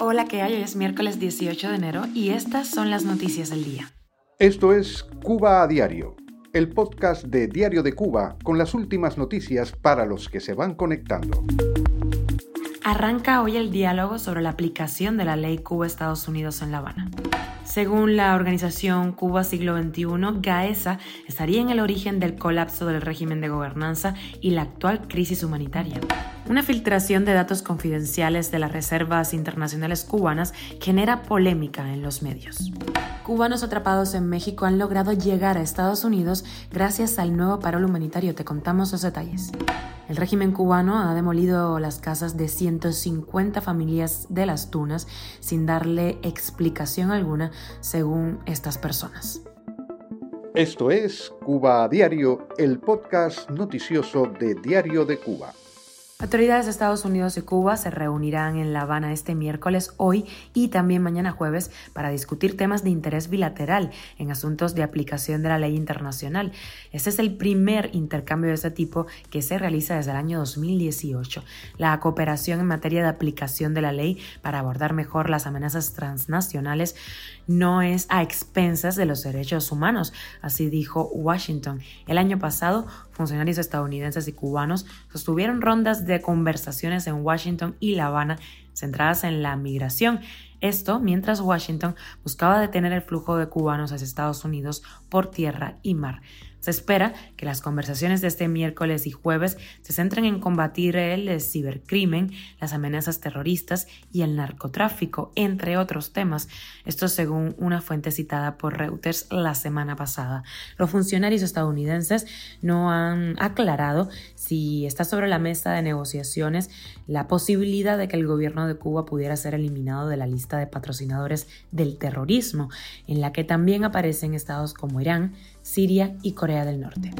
Hola, ¿qué hay? Hoy es miércoles 18 de enero y estas son las noticias del día. Esto es Cuba a Diario, el podcast de Diario de Cuba con las últimas noticias para los que se van conectando. Arranca hoy el diálogo sobre la aplicación de la ley Cuba-Estados Unidos en La Habana. Según la organización Cuba Siglo XXI, GAESA estaría en el origen del colapso del régimen de gobernanza y la actual crisis humanitaria. Una filtración de datos confidenciales de las reservas internacionales cubanas genera polémica en los medios. Cubanos atrapados en México han logrado llegar a Estados Unidos gracias al nuevo parol humanitario. Te contamos los detalles. El régimen cubano ha demolido las casas de 150 familias de las Tunas sin darle explicación alguna según estas personas. Esto es Cuba Diario, el podcast noticioso de Diario de Cuba. Autoridades de Estados Unidos y Cuba se reunirán en La Habana este miércoles, hoy y también mañana jueves para discutir temas de interés bilateral en asuntos de aplicación de la ley internacional. Este es el primer intercambio de este tipo que se realiza desde el año 2018. La cooperación en materia de aplicación de la ley para abordar mejor las amenazas transnacionales no es a expensas de los derechos humanos, así dijo Washington. El año pasado, funcionarios estadounidenses y cubanos sostuvieron rondas de conversaciones en Washington y La Habana centradas en la migración. Esto mientras Washington buscaba detener el flujo de cubanos hacia Estados Unidos por tierra y mar. Se espera que las conversaciones de este miércoles y jueves se centren en combatir el cibercrimen, las amenazas terroristas y el narcotráfico, entre otros temas. Esto según una fuente citada por Reuters la semana pasada. Los funcionarios estadounidenses no han aclarado si está sobre la mesa de negociaciones la posibilidad de que el gobierno de Cuba pudiera ser eliminado de la lista de patrocinadores del terrorismo, en la que también aparecen estados como Irán, Siria y Corea del Norte.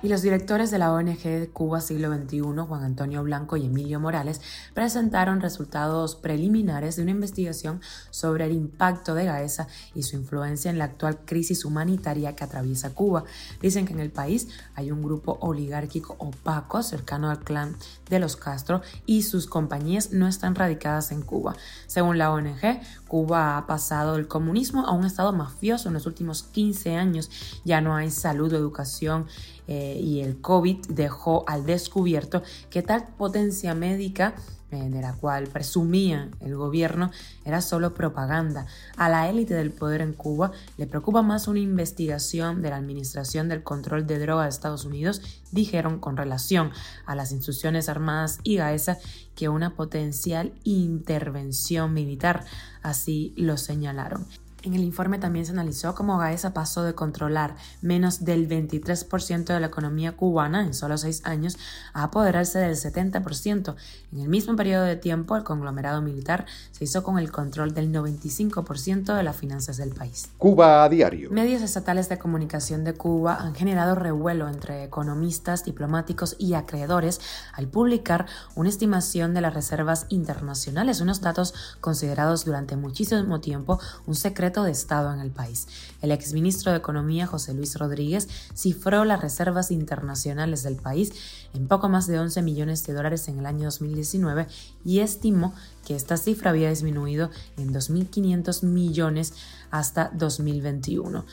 Y los directores de la ONG Cuba Siglo XXI, Juan Antonio Blanco y Emilio Morales, presentaron resultados preliminares de una investigación sobre el impacto de Gaesa y su influencia en la actual crisis humanitaria que atraviesa Cuba. Dicen que en el país hay un grupo oligárquico opaco cercano al clan de los Castro y sus compañías no están radicadas en Cuba. Según la ONG, Cuba ha pasado del comunismo a un estado mafioso en los últimos 15 años. Ya no hay salud, educación, eh, y el COVID dejó al descubierto que tal potencia médica eh, de la cual presumía el gobierno era solo propaganda. A la élite del poder en Cuba le preocupa más una investigación de la Administración del Control de Drogas de Estados Unidos, dijeron con relación a las instrucciones armadas y GAESA, que una potencial intervención militar. Así lo señalaron. En el informe también se analizó cómo Gaesa pasó de controlar menos del 23% de la economía cubana en solo seis años a apoderarse del 70%. En el mismo periodo de tiempo, el conglomerado militar se hizo con el control del 95% de las finanzas del país. Cuba a diario. Medios estatales de comunicación de Cuba han generado revuelo entre economistas, diplomáticos y acreedores al publicar una estimación de las reservas internacionales, unos datos considerados durante muchísimo tiempo un secreto de Estado en el país. El exministro de Economía, José Luis Rodríguez, cifró las reservas internacionales del país en poco más de 11 millones de dólares en el año 2019 y estimó que esta cifra había disminuido en 2.500 millones hasta 2021.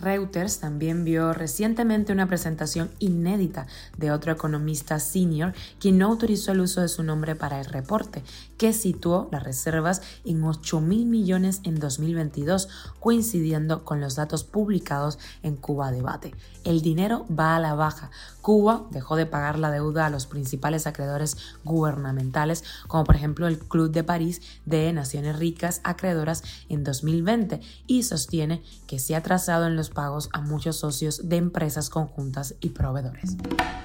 Reuters también vio recientemente una presentación inédita de otro economista senior quien no autorizó el uso de su nombre para el reporte, que situó las reservas en 8 mil millones en 2022, coincidiendo con los datos publicados en Cuba Debate. El dinero va a la baja. Cuba dejó de pagar la deuda a los principales acreedores gubernamentales, como por ejemplo el Club de París de Naciones Ricas Acreedoras en 2020, y sostiene que se ha trazado en los pagos a muchos socios de empresas conjuntas y proveedores.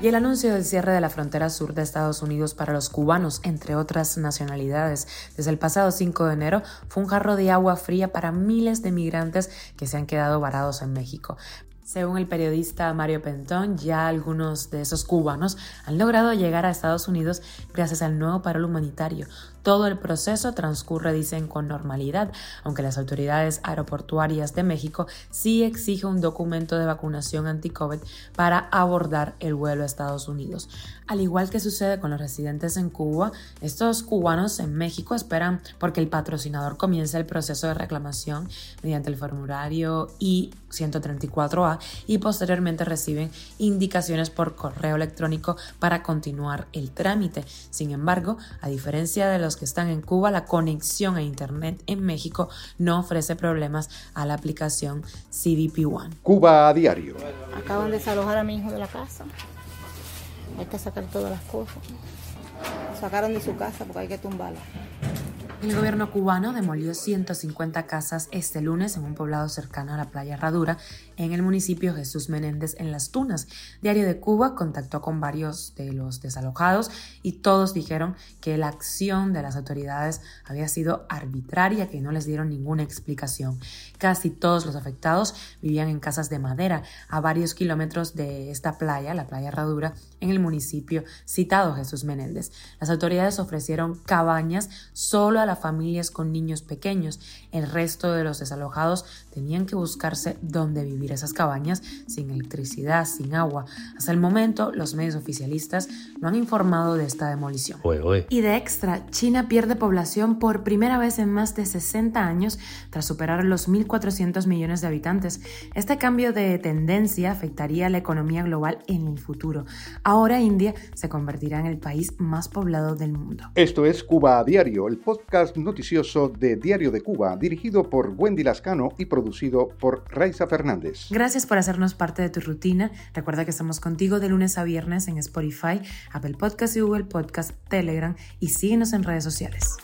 Y el anuncio del cierre de la frontera sur de Estados Unidos para los cubanos, entre otras nacionalidades, desde el pasado 5 de enero fue un jarro de agua fría para miles de migrantes que se han quedado varados en México. Según el periodista Mario Pentón, ya algunos de esos cubanos han logrado llegar a Estados Unidos gracias al nuevo paro humanitario. Todo el proceso transcurre, dicen, con normalidad, aunque las autoridades aeroportuarias de México sí exigen un documento de vacunación anti-COVID para abordar el vuelo a Estados Unidos. Al igual que sucede con los residentes en Cuba, estos cubanos en México esperan porque el patrocinador comience el proceso de reclamación mediante el formulario I-134A y posteriormente reciben indicaciones por correo electrónico para continuar el trámite. Sin embargo, a diferencia de los que están en Cuba, la conexión a Internet en México no ofrece problemas a la aplicación CDP One. Cuba a diario. Acaban de desalojar a mi hijo de la casa. Hay que sacar todas las cosas. sacaron de su casa porque hay que tumbarla. El gobierno cubano demolió 150 casas este lunes en un poblado cercano a la playa Herradura, en el municipio Jesús Menéndez, en Las Tunas. Diario de Cuba contactó con varios de los desalojados y todos dijeron que la acción de las autoridades había sido arbitraria, que no les dieron ninguna explicación. Casi todos los afectados vivían en casas de madera a varios kilómetros de esta playa, la playa Herradura, en el municipio citado Jesús Menéndez. Las autoridades ofrecieron cabañas solo a la familias con niños pequeños. El resto de los desalojados tenían que buscarse dónde vivir esas cabañas sin electricidad, sin agua. Hasta el momento, los medios oficialistas no han informado de esta demolición. Y de extra, China pierde población por primera vez en más de 60 años tras superar los 1.400 millones de habitantes. Este cambio de tendencia afectaría a la economía global en el futuro. Ahora India se convertirá en el país más poblado del mundo. Esto es Cuba a Diario, el noticioso de Diario de Cuba, dirigido por Wendy Lascano y producido por Raiza Fernández. Gracias por hacernos parte de tu rutina. Recuerda que estamos contigo de lunes a viernes en Spotify, Apple Podcast y Google Podcast, Telegram y síguenos en redes sociales.